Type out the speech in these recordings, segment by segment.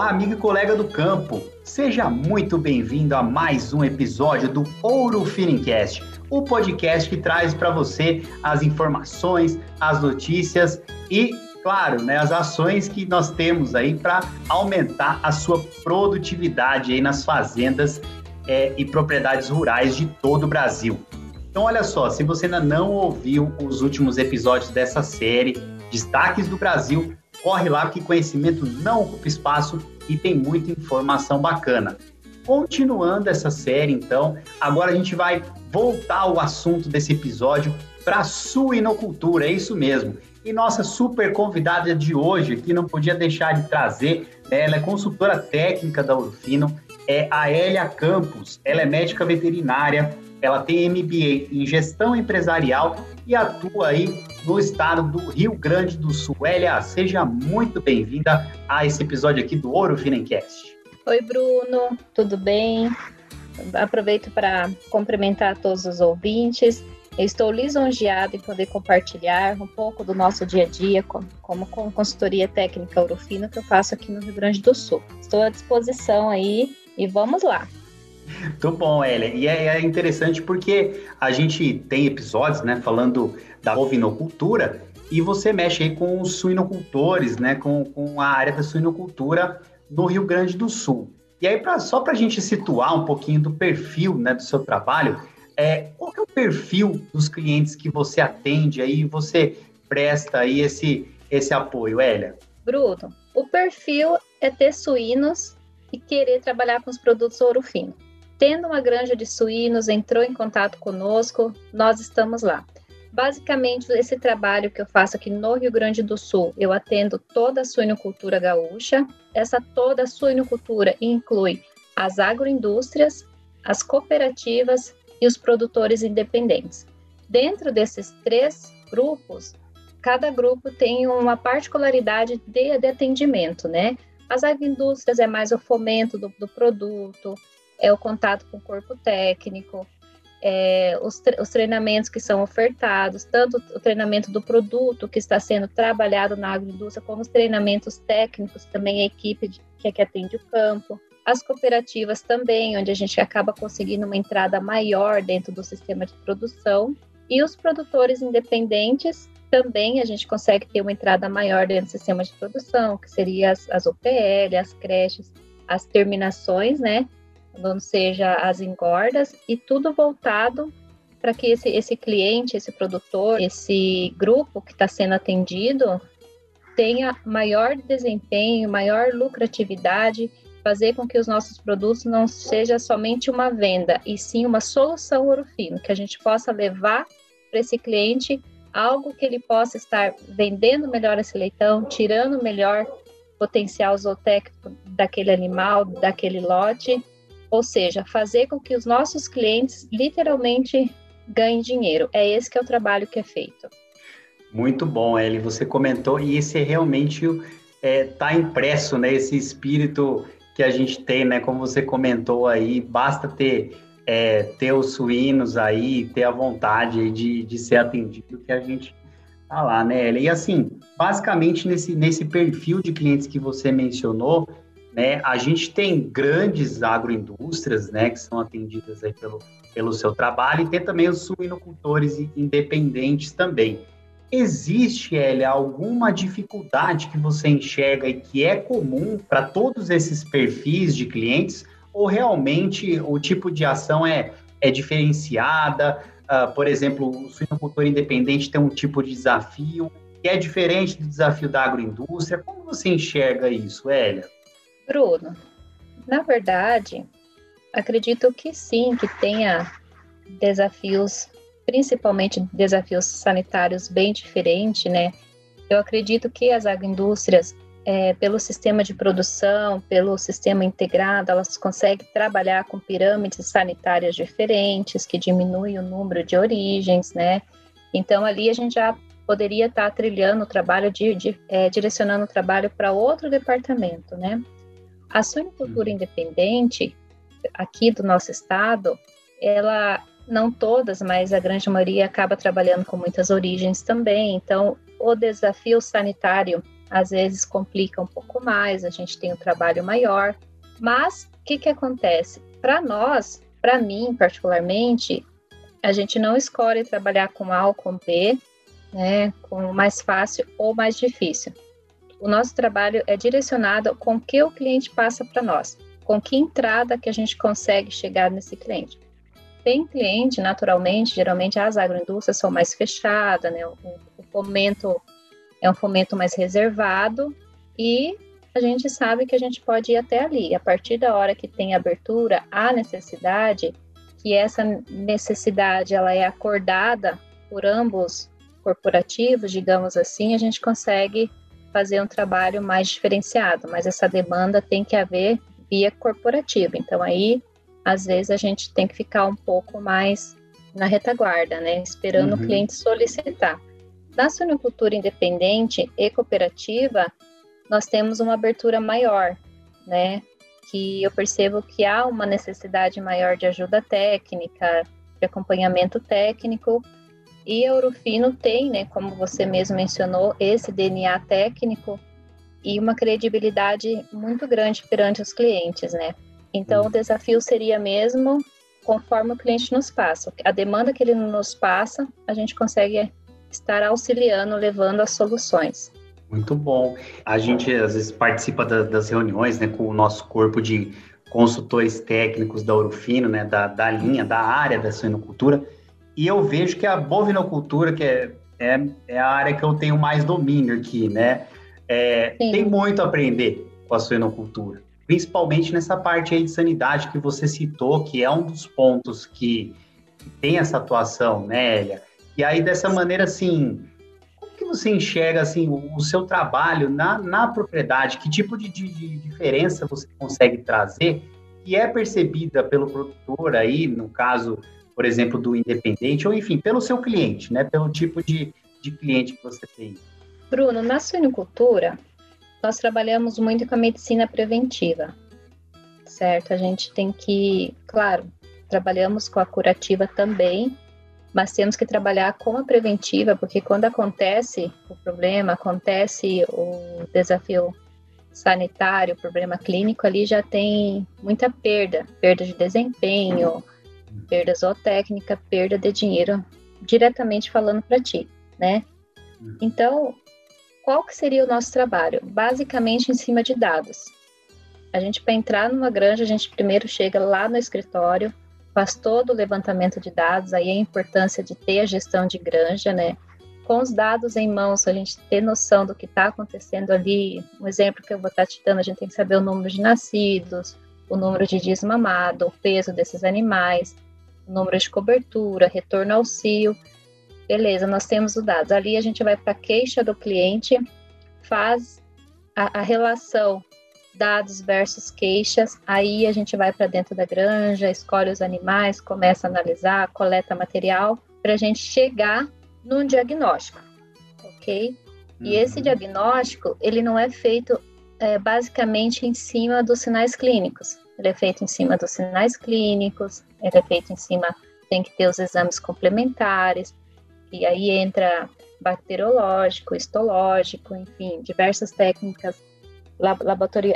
Olá, amigo e colega do campo. Seja muito bem-vindo a mais um episódio do Ouro Finincast, o podcast que traz para você as informações, as notícias e, claro, né, as ações que nós temos aí para aumentar a sua produtividade aí nas fazendas é, e propriedades rurais de todo o Brasil. Então, olha só, se você ainda não ouviu os últimos episódios dessa série, Destaques do Brasil, corre lá que conhecimento não ocupa espaço e tem muita informação bacana. Continuando essa série, então, agora a gente vai voltar ao assunto desse episódio para suinocultura, é isso mesmo. E nossa super convidada de hoje, que não podia deixar de trazer, né, ela é consultora técnica da Urfino, é a Elia Campos. Ela é médica veterinária, ela tem MBA em gestão empresarial e atua aí no estado do Rio Grande do Sul. Elia, seja muito bem-vinda a esse episódio aqui do Ouro Finencast. Oi, Bruno, tudo bem? Aproveito para cumprimentar todos os ouvintes. Estou lisonjeada em poder compartilhar um pouco do nosso dia a dia como, com consultoria técnica Urufino que eu faço aqui no Rio Grande do Sul. Estou à disposição aí e vamos lá. Muito bom, Elia. E é, é, interessante porque a gente tem episódios, né, falando da ovinocultura e você mexe aí com os suinocultores, né, com, com a área da suinocultura no Rio Grande do Sul. E aí, pra, só para a gente situar um pouquinho do perfil né, do seu trabalho, é, qual é o perfil dos clientes que você atende aí, você presta aí esse, esse apoio, Elia? Bruno, o perfil é ter suínos e querer trabalhar com os produtos ouro fino. Tendo uma granja de suínos, entrou em contato conosco, nós estamos lá. Basicamente, esse trabalho que eu faço aqui no Rio Grande do Sul, eu atendo toda a suinocultura gaúcha. Essa toda a suinocultura inclui as agroindústrias, as cooperativas e os produtores independentes. Dentro desses três grupos, cada grupo tem uma particularidade de, de atendimento, né? As agroindústrias é mais o fomento do, do produto, é o contato com o corpo técnico, é, os, os, treinamentos que são ofertados, tanto o treinamento do produto que está sendo trabalhado na agroindústria, como os treinamentos técnicos, também a equipe de, que, é que atende o campo, as cooperativas também, onde a gente acaba conseguindo uma entrada maior dentro do sistema de produção, e os produtores independentes também a gente consegue ter uma entrada maior dentro do sistema de produção, que seria as, as OPL, as creches, as terminações, né? Ou seja, as engordas, e tudo voltado para que esse, esse cliente, esse produtor, esse grupo que está sendo atendido tenha maior desempenho, maior lucratividade, fazer com que os nossos produtos não seja somente uma venda, e sim uma solução ouro fino, que a gente possa levar para esse cliente algo que ele possa estar vendendo melhor esse leitão, tirando melhor potencial zootécnico daquele animal, daquele lote, ou seja, fazer com que os nossos clientes literalmente ganhem dinheiro. É esse que é o trabalho que é feito. Muito bom, Eli. Você comentou e esse é realmente está é, tá impresso, né? Esse espírito que a gente tem, né? Como você comentou aí, basta ter é, ter os suínos aí, ter a vontade de, de ser atendido que a gente tá lá, né, Eli? E assim, basicamente nesse nesse perfil de clientes que você mencionou, né? A gente tem grandes agroindústrias, né, que são atendidas aí pelo, pelo seu trabalho, e tem também os suinocultores independentes também. Existe, Elia, alguma dificuldade que você enxerga e que é comum para todos esses perfis de clientes? Ou realmente o tipo de ação é, é diferenciada? Uh, por exemplo, o suinocultor independente tem um tipo de desafio que é diferente do desafio da agroindústria. Como você enxerga isso, Elia? Bruno, na verdade, acredito que sim, que tenha desafios, principalmente desafios sanitários bem diferentes, né? Eu acredito que as agroindústrias, é, pelo sistema de produção, pelo sistema integrado, elas conseguem trabalhar com pirâmides sanitárias diferentes, que diminuem o número de origens, né? Então, ali a gente já poderia estar trilhando o trabalho, de, de é, direcionando o trabalho para outro departamento, né? A suinocultura uhum. independente, aqui do nosso estado, ela, não todas, mas a grande maioria acaba trabalhando com muitas origens também. Então, o desafio sanitário às vezes complica um pouco mais, a gente tem um trabalho maior, mas o que, que acontece? Para nós, para mim particularmente, a gente não escolhe trabalhar com A ou com B, né, com mais fácil ou mais difícil. O nosso trabalho é direcionado com o que o cliente passa para nós, com que entrada que a gente consegue chegar nesse cliente. Tem cliente, naturalmente, geralmente as agroindústrias são mais fechadas, né, o, o fomento é um fomento mais reservado e a gente sabe que a gente pode ir até ali. A partir da hora que tem abertura, há necessidade, que essa necessidade ela é acordada por ambos corporativos, digamos assim, a gente consegue fazer um trabalho mais diferenciado, mas essa demanda tem que haver via corporativa. Então aí, às vezes a gente tem que ficar um pouco mais na retaguarda, né, esperando uhum. o cliente solicitar. Na suinocultura independente e cooperativa, nós temos uma abertura maior, né? Que eu percebo que há uma necessidade maior de ajuda técnica, de acompanhamento técnico, e a Eurofino tem, né, como você mesmo mencionou, esse DNA técnico e uma credibilidade muito grande perante os clientes, né? Então, o desafio seria mesmo conforme o cliente nos passa. A demanda que ele nos passa, a gente consegue estar auxiliando, levando as soluções. Muito bom. A gente às vezes participa da, das reuniões né, com o nosso corpo de consultores técnicos da Urufino, né, da, da linha, da área da suinocultura, e eu vejo que a bovinocultura, que é, é, é a área que eu tenho mais domínio aqui, né, é, tem muito a aprender com a suinocultura, principalmente nessa parte aí de sanidade que você citou, que é um dos pontos que, que tem essa atuação, né, Elia? E aí, dessa maneira, assim, como que você enxerga, assim, o, o seu trabalho na, na propriedade? Que tipo de, de, de, diferença você consegue trazer e é percebida pelo produtor aí, no caso, por exemplo, do independente, ou enfim, pelo seu cliente, né? Pelo tipo de, de cliente que você tem. Bruno, na suinocultura, nós trabalhamos muito com a medicina preventiva, certo? A gente tem que, claro, trabalhamos com a curativa também, mas temos que trabalhar com a preventiva, porque quando acontece o problema, acontece o desafio sanitário, o problema clínico, ali já tem muita perda, perda de desempenho, perda zootécnica, perda de dinheiro, diretamente falando para ti, né? Então, qual que seria o nosso trabalho? Basicamente em cima de dados. A gente, para entrar numa granja, a gente primeiro chega lá no escritório, faz todo o levantamento de dados, aí a importância de ter a gestão de granja, né? Com os dados em mãos, a gente ter noção do que está acontecendo ali. Um exemplo que eu vou estar tá te dando, a gente tem que saber o número de nascidos, o número de dias mamado, o peso desses animais, o número de cobertura, retorno ao cio. Beleza, nós temos os dados. Ali a gente vai para a queixa do cliente, faz a, a relação dados versus queixas, aí a gente vai para dentro da granja, escolhe os animais, começa a analisar, coleta material, para a gente chegar num diagnóstico, ok? E uhum. esse diagnóstico, ele não é feito é, basicamente em cima dos sinais clínicos, ele é feito em cima dos sinais clínicos, ele é feito em cima, tem que ter os exames complementares, e aí entra bacteriológico, histológico, enfim, diversas técnicas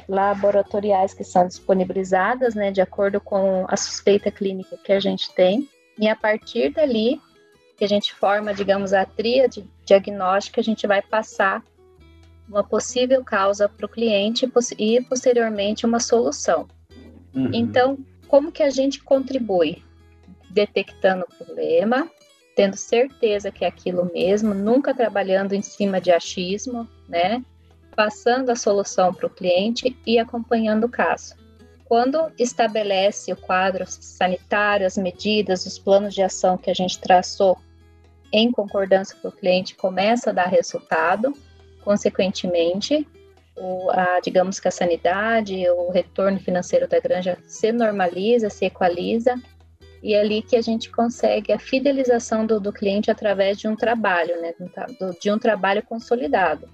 laboratoriais que são disponibilizadas, né, de acordo com a suspeita clínica que a gente tem. E a partir dali, que a gente forma, digamos, a tríade diagnóstica, a gente vai passar uma possível causa para o cliente e posteriormente uma solução. Uhum. Então, como que a gente contribui? Detectando o problema, tendo certeza que é aquilo mesmo, nunca trabalhando em cima de achismo, né? passando a solução para o cliente e acompanhando o caso. Quando estabelece o quadro sanitário, as medidas, os planos de ação que a gente traçou em concordância com o cliente, começa a dar resultado, consequentemente, o, a, digamos que a sanidade, o retorno financeiro da granja se normaliza, se equaliza, e é ali que a gente consegue a fidelização do, do cliente através de um trabalho, né, de um trabalho consolidado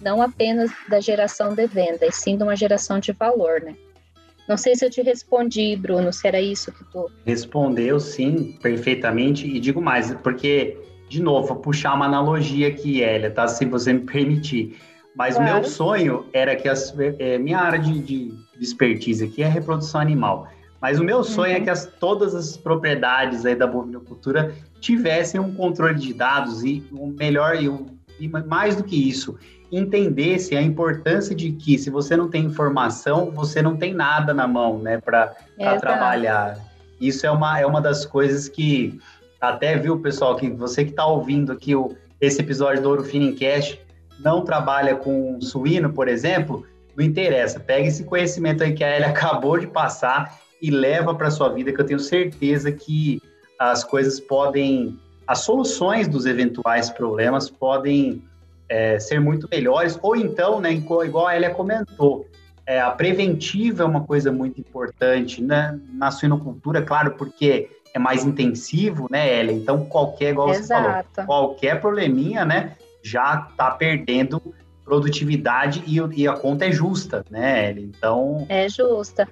não apenas da geração de venda, e sim de uma geração de valor, né? Não sei se eu te respondi, Bruno, se era isso que tu. Respondeu, sim, perfeitamente. E digo mais, porque, de novo, vou puxar uma analogia aqui, Elia, tá? Se você me permitir. Mas o meu sonho era que as, é, minha área de, de, expertise aqui é reprodução animal. Mas o meu sonho é uhum. é que as, todas as propriedades aí da bovinocultura tivessem um controle de dados e o melhor e, o, e mais do que isso, entendesse a importância de que se você não tem informação, você não tem nada na mão, né, para trabalhar. Isso é uma, é uma das coisas que até viu, pessoal, que você que está ouvindo aqui o, esse episódio do Ouro Finincast, não trabalha com suíno, por exemplo, não interessa. Pega esse conhecimento aí que a Elia acabou de passar e leva para sua vida, que eu tenho certeza que as coisas podem, as soluções dos eventuais problemas podem é, ser muito melhores, ou então, né, igual a Elia comentou, é, a preventiva é uma coisa muito importante né, na suinocultura, claro, porque é mais intensivo, né, Elia? Então, qualquer, igual Exato. você falou, qualquer probleminha, né, já está perdendo produtividade e, e, a conta é justa, né? Então é justa.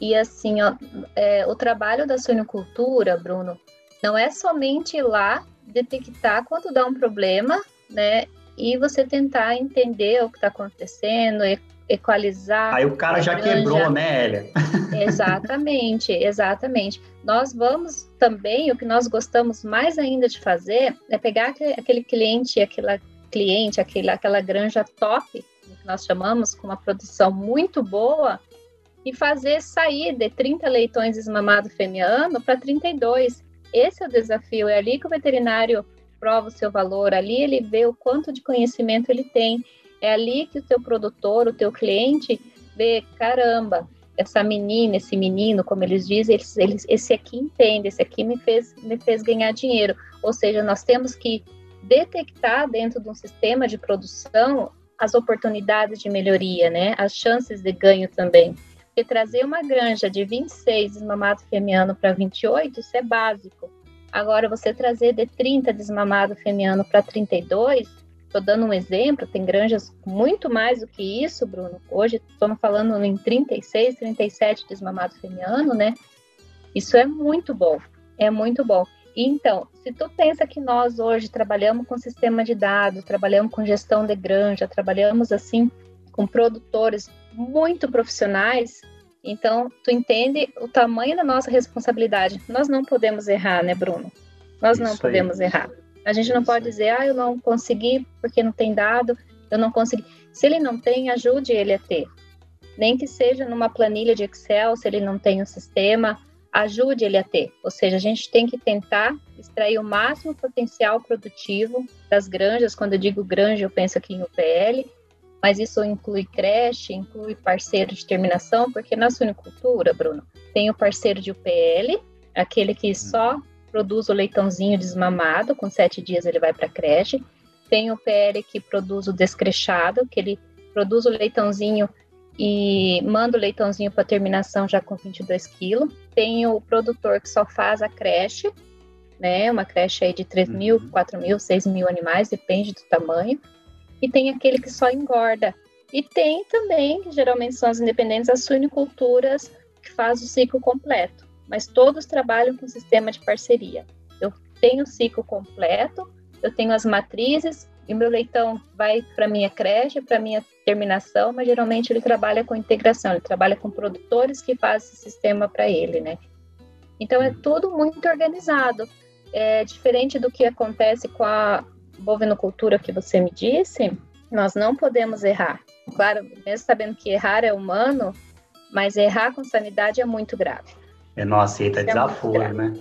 E assim, ó, é, o trabalho da suinocultura, Bruno, não é somente ir lá detectar quando dá um problema, né? E você tentar entender o que está acontecendo, equalizar. Aí o cara já granja. quebrou, né, Elia? Exatamente, exatamente. Nós vamos também, o que nós gostamos mais ainda de fazer é pegar aquele cliente, aquela cliente, aquele, aquela granja top, que nós chamamos, com uma produção muito boa, e fazer sair de 30 leitões desmamado femiano para 32. Esse é o desafio, é ali que o veterinário prova o seu valor, ali ele vê o quanto de conhecimento ele tem, é ali que o teu produtor, o teu cliente vê, caramba, essa menina, esse menino, como eles dizem, eles, eles, esse aqui entende, esse aqui me fez, me fez ganhar dinheiro. Ou seja, nós temos que detectar dentro de um sistema de produção as oportunidades de melhoria, né? As chances de ganho também. Porque trazer uma granja de 26 desmamado femiano para 28, isso é básico. Agora, você trazer de 30 desmamado femiano para 32, estou dando um exemplo, tem granjas muito mais do que isso, Bruno. Hoje estamos falando em 36, 37 desmamado femiano, né? Isso é muito bom, é muito bom. Então, se tu pensa que nós hoje trabalhamos com sistema de dados, trabalhamos com gestão de granja, trabalhamos assim com produtores muito profissionais, então tu entende o tamanho da nossa responsabilidade. Nós não podemos errar, né, Bruno? Nós Isso não podemos aí. errar. A gente não pode dizer, ah, eu não consegui porque não tem dado, eu não consegui. Se ele não tem, ajude ele a ter. Nem que seja numa planilha de Excel, se ele não tem o um sistema, ajude ele a ter. Ou seja, a gente tem que tentar extrair o máximo potencial produtivo das granjas. Quando eu digo granja, eu penso aqui em UPL, mas isso inclui creche, inclui parceiro de terminação, porque na suinicultura, Bruno, tem o parceiro de UPL, aquele que só produz o leitãozinho desmamado, com sete dias ele vai para a creche. Tem o PL que produz o descrechado, que ele produz o leitãozinho e manda o leitãozinho para terminação já com 22 quilos. Tem o produtor que só faz a creche, né? Uma creche aí de 3 mil, uhum. 4 mil, 6 mil animais, depende do tamanho. E tem aquele que só engorda. E tem também, que geralmente são as independentes, as suiniculturas que faz o ciclo completo. Mas todos trabalham com sistema de parceria. Eu tenho o ciclo completo, eu tenho as matrizes, e o meu leitão vai para minha creche, para minha terminação, mas geralmente ele trabalha com integração, ele trabalha com produtores que fazem esse sistema para ele, né? Então é tudo muito organizado. É diferente do que acontece com a bovinocultura que você me disse, nós não podemos errar. Claro, mesmo sabendo que errar é humano, mas errar com sanidade é muito grave. É, não aceita é desaforo, né?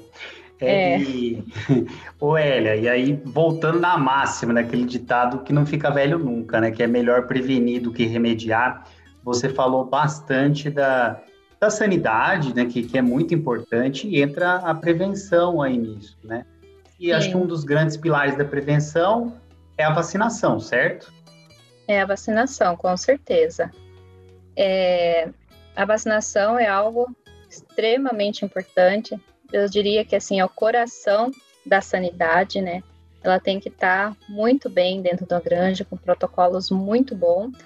É, é. E... Ô, Elia, e aí voltando na máxima, naquele ditado que não fica velho nunca, né? Que é melhor prevenir do que remediar. Você falou bastante da, da sanidade, né? Que, que é muito importante, e entra a prevenção aí nisso, né? E Sim. acho que um dos grandes pilares da prevenção é a vacinação, certo? É a vacinação, com certeza. É, a vacinação é algo extremamente importante eu diria que assim é o coração da sanidade, né? Ela tem que estar tá muito bem dentro da granja, com protocolos muito bons.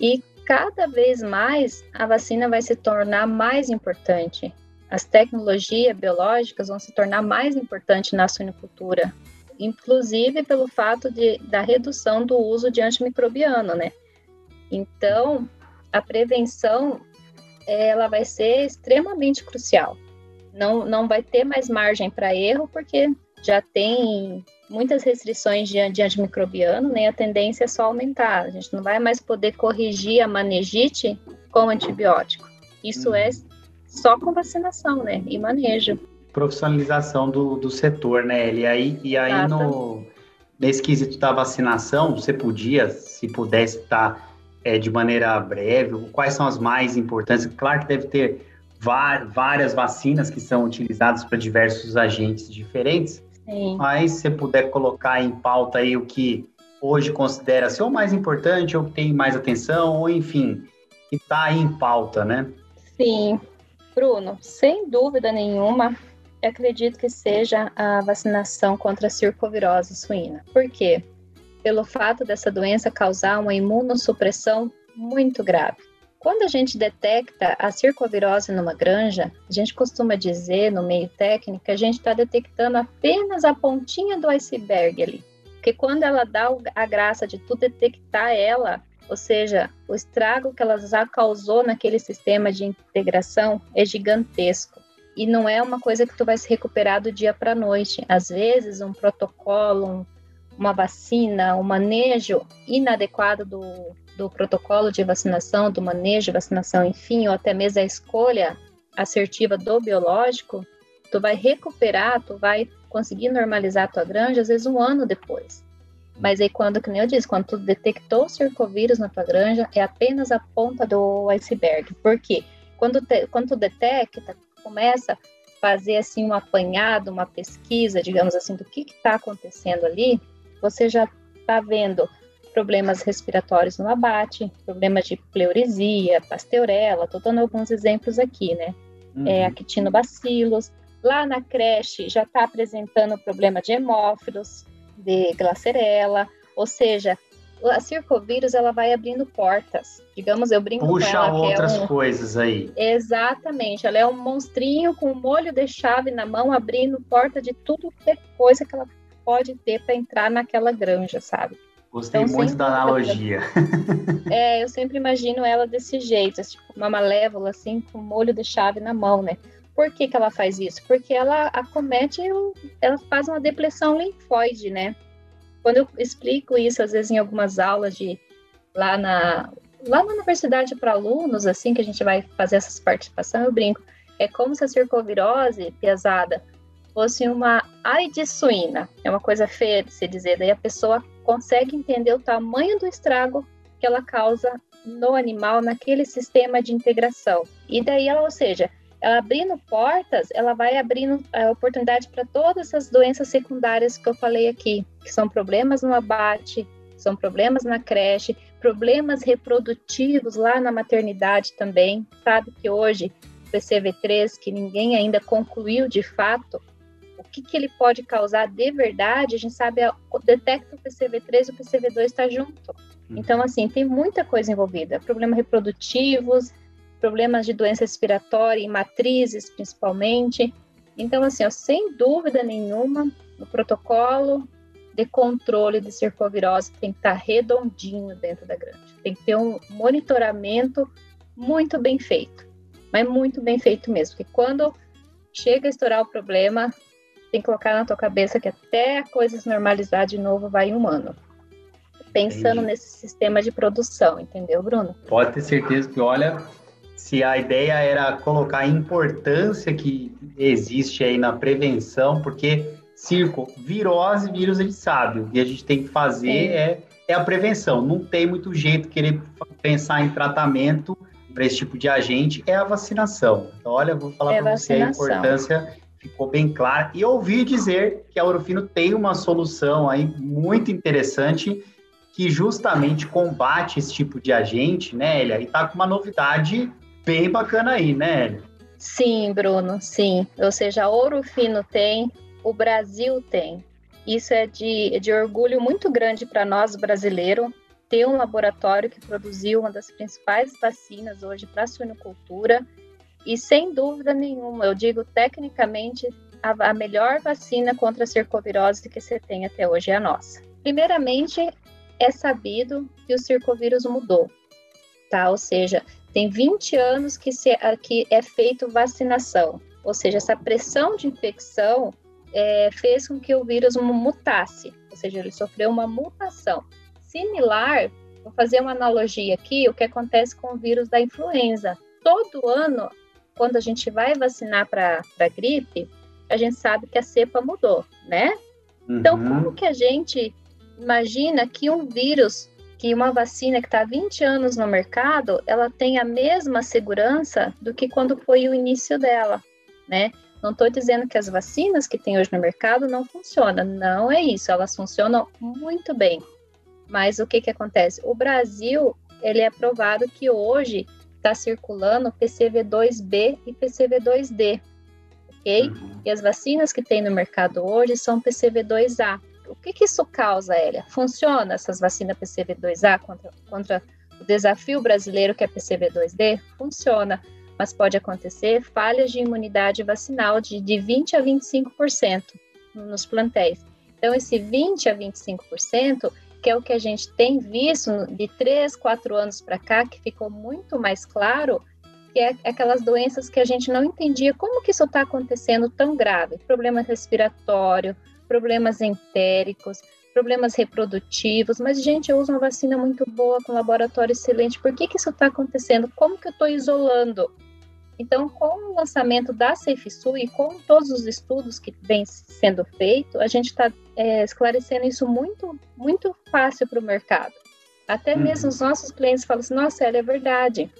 E cada vez mais a vacina vai se tornar mais importante. As tecnologias biológicas vão se tornar mais importantes na suinicultura. inclusive pelo fato de, da redução do uso de antimicrobiano, né? Então, a prevenção ela vai ser extremamente crucial. Não, não vai ter mais margem para erro, porque já tem muitas restrições de, de antimicrobiano, né? A tendência é só aumentar. A gente não vai mais poder corrigir a manejite com antibiótico. Isso é só com vacinação, né? E manejo. Profissionalização do, do setor, né, E aí, e aí no, nesse quesito da vacinação, você podia, se pudesse estar é, de maneira breve, quais são as mais importantes? Claro que deve ter várias vacinas que são utilizadas para diversos agentes diferentes, Sim. mas se você puder colocar em pauta aí o que hoje considera ser o mais importante, ou que tem mais atenção, ou enfim, que está aí em pauta, né? Sim, Bruno, sem dúvida nenhuma, acredito que seja a vacinação contra a circovirose suína. Por quê? Pelo fato dessa doença causar uma imunossupressão muito grave. Quando a gente detecta a circovirose numa granja, a gente costuma dizer no meio técnico que a gente está detectando apenas a pontinha do iceberg ali. Porque quando ela dá a graça de tu detectar ela, ou seja, o estrago que ela já causou naquele sistema de integração é gigantesco. E não é uma coisa que tu vai se recuperar do dia para a noite. Às vezes, um protocolo, um, uma vacina, um manejo inadequado do, do protocolo de vacinação, do manejo de vacinação, enfim, ou até mesmo a escolha assertiva do biológico, tu vai recuperar, tu vai conseguir normalizar a tua granja, às vezes um ano depois. Mas aí quando, que eu disse, quando tu detectou o circovírus na tua granja, é apenas a ponta do iceberg. Por quê? Quando, te, quando tu detecta, começa a fazer assim um apanhado, uma pesquisa, digamos assim, do que está acontecendo ali, você já está vendo problemas respiratórios no abate, problemas de pleuresia, pasteurela, estou dando alguns exemplos aqui, né? Uhum. É, actinobacilos. Lá na creche já está apresentando problema de hemófilos, de glacerela, ou seja, a circovírus ela vai abrindo portas. Digamos, eu brinco Puxa com ela. Puxa outras é um... coisas aí. Exatamente. Ela é um monstrinho com um molho de chave na mão, abrindo porta de tudo que é coisa que ela pode ter para entrar naquela granja, sabe? Gostei então, muito da analogia. É, eu sempre imagino ela desse jeito, tipo uma malévola assim, com molho de chave na mão, né? Por que, que ela faz isso? Porque ela acomete, ela faz uma depressão linfóide, né? Quando eu explico isso, às vezes, em algumas aulas de lá na, lá na universidade para alunos, assim, que a gente vai fazer essas participações, eu brinco. É como se a circovirose pesada fosse uma AIDS suína. É uma coisa feia de se dizer. Daí a pessoa consegue entender o tamanho do estrago que ela causa no animal, naquele sistema de integração. E daí ela, ou seja, ela abrindo portas, ela vai abrindo a oportunidade para todas essas doenças secundárias que eu falei aqui, que são problemas no abate, são problemas na creche, problemas reprodutivos lá na maternidade também. Sabe que hoje o PCV3, que ninguém ainda concluiu de fato, que, que ele pode causar de verdade, a gente sabe, detecta o PCV3 e o PCV2 está junto. Uhum. Então, assim, tem muita coisa envolvida. Problemas reprodutivos, problemas de doença respiratória e matrizes, principalmente. Então, assim, ó, sem dúvida nenhuma, o protocolo de controle de circovirose tem que estar redondinho dentro da granja. Tem que ter um monitoramento muito bem feito, mas muito bem feito mesmo, porque quando chega a estourar o problema, tem que colocar na tua cabeça que até a coisa se normalizar de novo vai um ano. Pensando Entendi. nesse sistema de produção, entendeu, Bruno? Pode ter certeza que, olha, se a ideia era colocar a importância que existe aí na prevenção, porque circo, virose, vírus a gente sabe, o que a gente tem que fazer é, é a prevenção. Não tem muito jeito querer pensar em tratamento para esse tipo de agente, é a vacinação. Então, olha, vou falar é para você a importância ficou bem claro. E ouvi dizer que a Orofino tem uma solução aí muito interessante que justamente combate esse tipo de agente, né, Elia? E tá com uma novidade bem bacana aí, né, Elia? Sim, Bruno, sim. Ou seja, a Ouro Fino tem, o Brasil tem. Isso é de, de orgulho muito grande para nós brasileiros ter um laboratório que produziu uma das principais vacinas hoje para a suinocultura e sem dúvida nenhuma, eu digo tecnicamente a, a melhor vacina contra a circovirose que você tem até hoje é a nossa. Primeiramente, é sabido que o circovírus mudou, tá? Ou seja, tem 20 anos que, se, que é feito vacinação, ou seja, essa pressão de infecção é, fez com que o vírus mutasse, ou seja, ele sofreu uma mutação. Similar, vou fazer uma analogia aqui, o que acontece com o vírus da influenza. Todo ano, quando a gente vai vacinar para gripe, a gente sabe que a cepa mudou, né? Então, uhum. Então, como que a gente imagina que um vírus que uma vacina que está há 20 anos no mercado, ela tem a mesma segurança do que quando foi o início dela, né? Não estou dizendo que as vacinas que tem hoje no mercado não funcionam, não é isso, elas funcionam muito bem. Mas o que que acontece? O Brasil, ele é provado que hoje está circulando PCV2B e PCV2D, ok? Uhum. E as vacinas que tem no mercado hoje são PCV2A. O que, que isso causa, Elia? Funciona essas vacinas PCV2A contra, contra o desafio brasileiro que é PCV2D? Funciona, mas pode acontecer falhas de imunidade vacinal de, de 20 a 25% nos plantéis. Então, esse 20 a 25%, que é o que a gente tem visto de 3, 4 anos para cá, que ficou muito mais claro, que é aquelas doenças que a gente não entendia como que isso está acontecendo tão grave. Problema respiratório, problemas entéricos, problemas reprodutivos, mas, gente, eu uso uma vacina muito boa, com laboratório excelente, por que, que isso está acontecendo? Como que eu estou isolando? Então, com o lançamento da SafeSU e com todos os estudos que vêm sendo feitos, a gente está é, esclarecendo isso muito, muito fácil para o mercado. Até uhum. mesmo os nossos clientes falam assim, nossa, ela é verdade.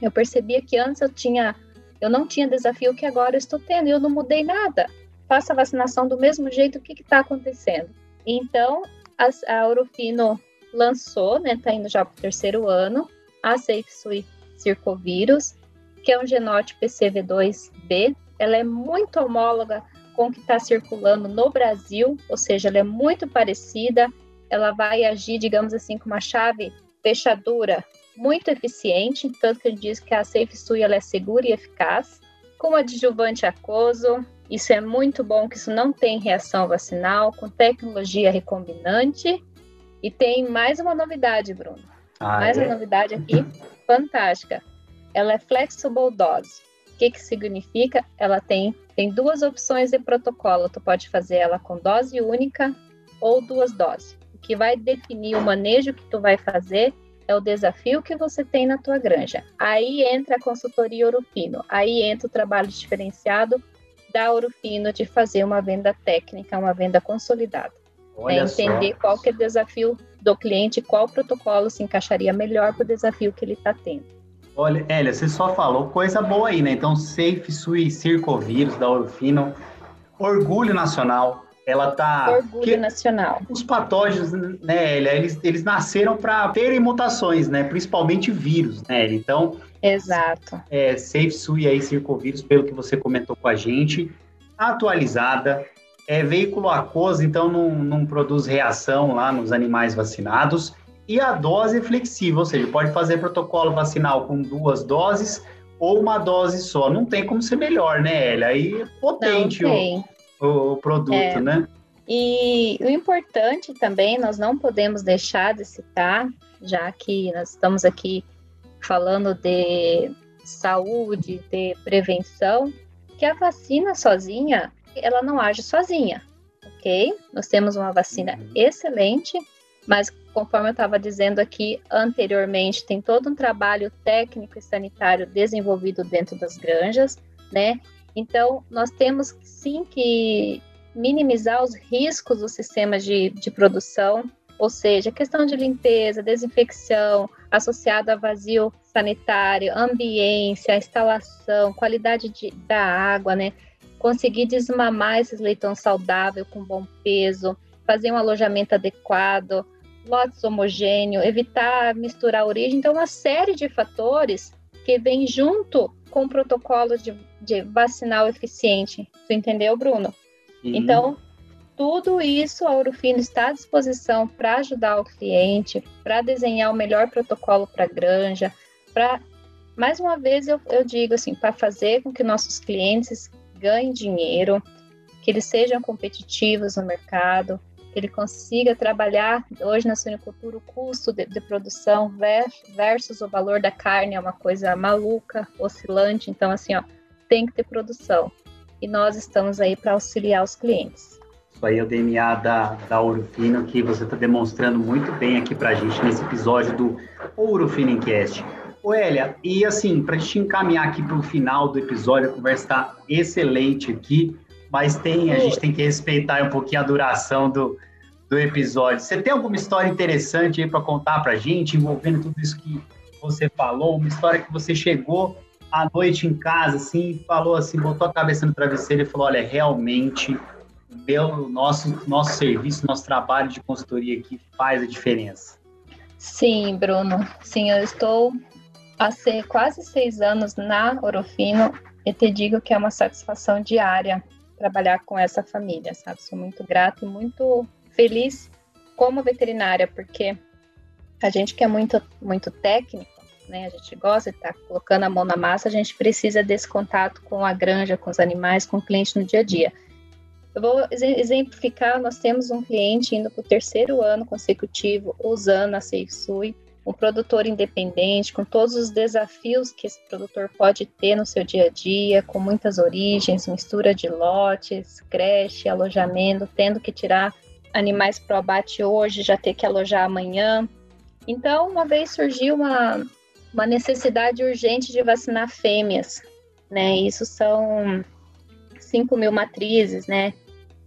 Eu percebia que antes eu tinha, eu não tinha desafio que agora eu estou tendo, eu não mudei nada faça a vacinação do mesmo jeito, o que está acontecendo? Então, a, a Urufino lançou, né, está indo já para o terceiro ano, a SafeSui Circovírus, que é um genótipo PCV2B. Ela é muito homóloga com o que está circulando no Brasil, ou seja, ela é muito parecida, ela vai agir, digamos assim, com uma chave fechadura muito eficiente, tanto que a gente diz que a SafeSui ela é segura e eficaz, com adjuvante aquoso, isso é muito bom, que isso não tem reação vacinal, com tecnologia recombinante. E tem mais uma novidade, Bruno. Ah, mais é? uma novidade aqui, fantástica. Ela é flexible dose. O que, que significa? Ela tem, tem duas opções de protocolo. Tu pode fazer ela com dose única ou duas doses. O que vai definir o manejo que tu vai fazer é o desafio que você tem na tua granja. Aí entra a consultoria Orofino, aí entra o trabalho diferenciado da Ouro Fino de fazer uma venda técnica, uma venda consolidada. Olha né? Entender só. qual que é o desafio do cliente, qual protocolo se encaixaria melhor para o desafio que ele está tendo. Olha, Elia, você só falou coisa boa aí, né? Então, Safe Sui Circovírus da Orofino, orgulho nacional, ela tá. Orgulho que... nacional. Os patógenos, né, Elia, eles, eles nasceram para terem mutações, né? Principalmente vírus, né? Então, Exato. É, Safe Sui aí, Circovírus, pelo que você comentou com a gente, atualizada, é veículo aquoso, então não, não produz reação lá nos animais vacinados, e a dose é flexível, ou seja, pode fazer protocolo vacinal com duas doses ou uma dose só. Não tem como ser melhor, né, Elia? Aí é potente o, o, produto, é. né? E o importante também, nós não podemos deixar de citar, já que nós estamos aqui falando de saúde, de prevenção, que a vacina sozinha, ela não age sozinha, ok? Nós temos uma vacina uhum. excelente, mas conforme eu estava dizendo aqui anteriormente, tem todo um trabalho técnico e sanitário desenvolvido dentro das granjas, né? Então, nós temos sim que minimizar os riscos do sistema de, de produção, ou seja, questão de limpeza, desinfecção, associado a vazio sanitário, ambiência, instalação, qualidade de, da água, né? Conseguir desmamar esses leitão saudável com bom peso, fazer um alojamento adequado, lotes homogêneo, evitar misturar a origem. Então, uma série de fatores que vem junto com o protocolo de, de vacinal eficiente. Tu entendeu, Bruno? Uhum. Então, tudo isso a Urufino está à disposição para ajudar o cliente, para desenhar o melhor protocolo para a granja, para, mais uma vez eu, eu digo assim, para fazer com que nossos clientes ganhem dinheiro, que eles sejam competitivos no mercado, que ele consiga trabalhar hoje na suinocultura o custo de, de, produção versus o valor da carne é uma coisa maluca, oscilante. Então, assim, ó, tem que ter produção. E nós estamos aí para auxiliar os clientes. Isso aí é o DNA da, da Ouro Fino que você está demonstrando muito bem aqui para a gente nesse episódio do Ouro Fino Encast. Ô Elia, e assim, para gente encaminhar aqui para o final do episódio, a conversa está excelente aqui mas tem, a gente tem que respeitar um pouquinho a duração do, do episódio. Você tem alguma história interessante aí para contar para a gente, envolvendo tudo isso que você falou? Uma história que você chegou à noite em casa, assim, falou assim, botou a cabeça no travesseiro e falou: olha, realmente, o nosso, nosso serviço, nosso trabalho de consultoria aqui faz a diferença. Sim, Bruno. Sim, eu estou há quase seis anos na Orofino e te digo que é uma satisfação diária trabalhar com essa família, sabe? Sou muito grata e muito feliz como veterinária, porque a gente que é muito, muito técnico, né? A gente gosta de estar tá colocando a mão na massa, a gente precisa desse contato com a granja, com os animais, com o cliente no dia a dia. Eu vou exemplificar, nós temos um cliente indo para o terceiro ano consecutivo usando a SafeSui, um produtor independente, com todos os desafios que esse produtor pode ter no seu dia a dia, com muitas origens, mistura de lotes, creche, alojamento, tendo que tirar animais para o abate hoje, já ter que alojar amanhã. Então, uma vez surgiu uma, uma necessidade urgente de vacinar fêmeas, né? Isso são 5 mil matrizes, né?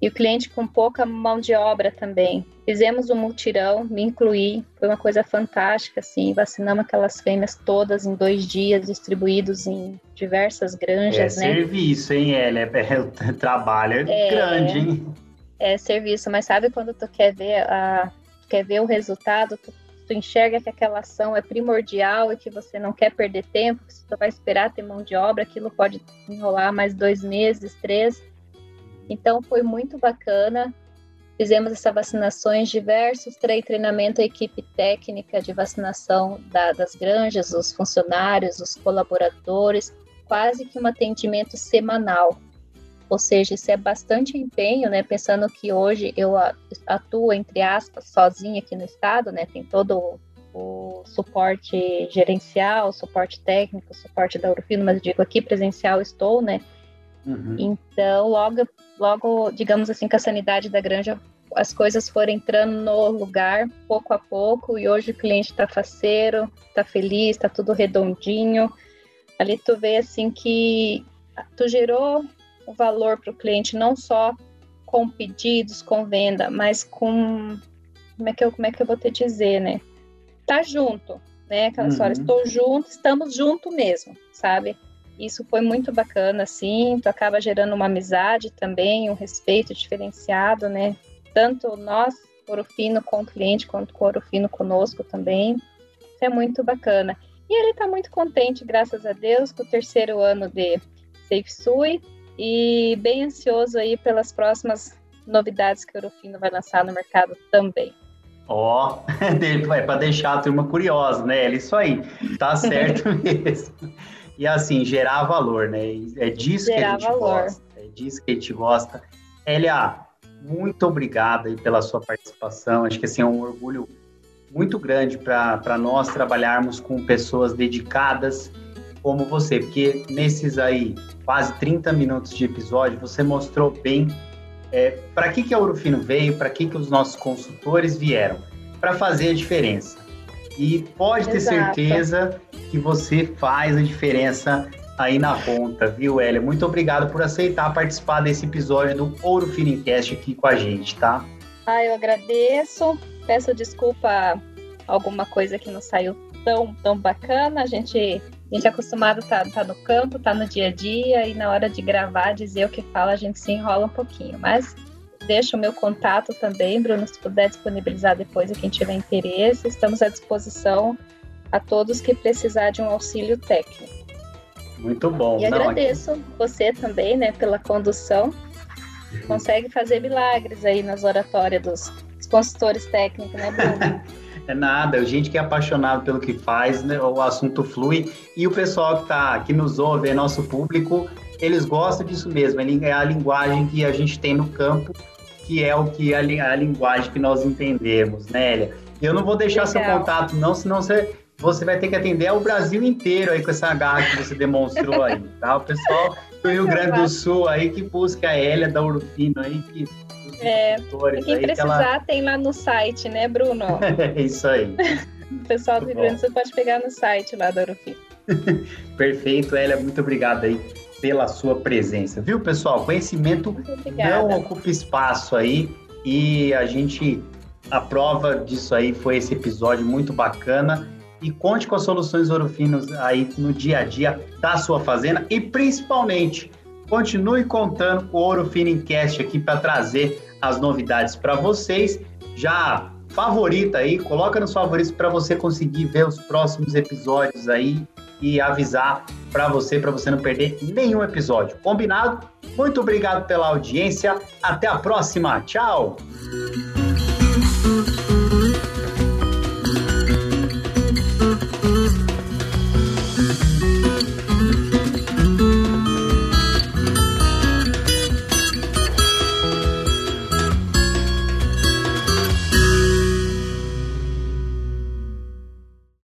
E o cliente com pouca mão de obra também. Fizemos um multirão, me incluí, foi uma coisa fantástica, assim, vacinamos aquelas fêmeas todas em dois dias, distribuídos em diversas granjas, é né? serviço, hein, Elia? É, é, trabalho é, grande, hein? É serviço, mas sabe quando tu quer ver, a, quer ver o resultado, tu, tu enxerga que aquela ação é primordial e que você não quer perder tempo, que se tu vai esperar ter mão de obra, aquilo pode enrolar mais dois meses, três, então foi muito bacana. Fizemos essas vacinações, diversos treinamento à equipe técnica de vacinação da, das granjas, os funcionários, os colaboradores, quase que um atendimento semanal. Ou seja, isso é bastante empenho, né? Pensando que hoje eu atuo, entre aspas, sozinha aqui no estado, né? Tem todo o, o suporte gerencial, suporte técnico, suporte da Urufino, mas digo aqui presencial estou, né? Uhum. Então, logo, logo, digamos assim, que a sanidade da granja, as coisas foram entrando no lugar, pouco a pouco, e hoje o cliente está faceiro, está feliz, está tudo redondinho. Ali tu vê, assim, que tu gerou o valor para o cliente, não só com pedidos, com venda, mas com, como é que eu, como é que eu vou te dizer, né? Tá junto, né? Aquela uhum. história, estou junto, estamos junto mesmo, sabe? Isso foi muito bacana, assim, tu acaba gerando uma amizade também, um respeito diferenciado, né? Tanto nós, Orofino, com o cliente, quanto o Orofino conosco também. Isso é muito bacana. E ele está muito contente, graças a Deus, com o terceiro ano de SafeSui e bem ansioso aí pelas próximas novidades que o Orofino vai lançar no mercado também. Ó, oh, é para deixar a turma curiosa, né? É isso aí, tá certo mesmo e assim, gerar valor, né? É disso gerar que a gente valor. gosta. É disso que a gente gosta. Elia, muito obrigada pela sua participação. Acho que assim, é um orgulho muito grande para nós trabalharmos com pessoas dedicadas como você, porque nesses aí quase 30 minutos de episódio você mostrou bem é, para que, que a Urufino veio, para que, que os nossos consultores vieram, para fazer a diferença. E pode ter Exato. certeza que você faz a diferença aí na ponta, viu, Elia? Muito obrigado por aceitar participar desse episódio do Ouro Finincast aqui com a gente, tá? Ah, eu agradeço. Peço desculpa alguma coisa que não saiu tão, tão bacana. A gente, a gente é acostumado a estar tá, tá no campo, tá no dia a dia, e na hora de gravar, dizer o que fala, a gente se enrola um pouquinho. Mas deixo o meu contato também, Bruno, se puder disponibilizar depois a quem tiver interesse. Estamos à disposição a todos que precisar de um auxílio técnico. Muito bom. E Não, agradeço aqui... você também, né, pela condução. Consegue fazer milagres aí nas oratórias dos, dos consultores técnicos, né, Bruno? é nada, a gente que é apaixonado pelo que faz, né, o assunto flui e o pessoal que tá que nos ouve, é nosso público, eles gostam disso mesmo. É a linguagem que a gente tem no campo, que é o que a, a linguagem que nós entendemos, né, Elia? Eu não vou deixar Legal. seu contato, não, senão você, você vai ter que atender o Brasil inteiro aí com essa garra que você demonstrou aí, tá? O pessoal do Rio Grande do Sul aí que busca a Hélia da Urufino aí, que é, quem aí, precisar ela... tem lá no site, né, Bruno? é isso aí. O pessoal do Rio Grande do Sul pode pegar no site lá da Urufino. Perfeito, Hélia, muito obrigado aí pela sua presença, viu, pessoal? Conhecimento não ocupa espaço aí e a gente a prova disso aí foi esse episódio muito bacana e conte com as soluções Ouro aí no dia a dia da sua fazenda e principalmente continue contando com o Ouro Fino Cast aqui para trazer as novidades para vocês. Já favorita aí, coloca nos favoritos para você conseguir ver os próximos episódios aí e avisar para você, para você não perder nenhum episódio. Combinado? Muito obrigado pela audiência. Até a próxima. Tchau.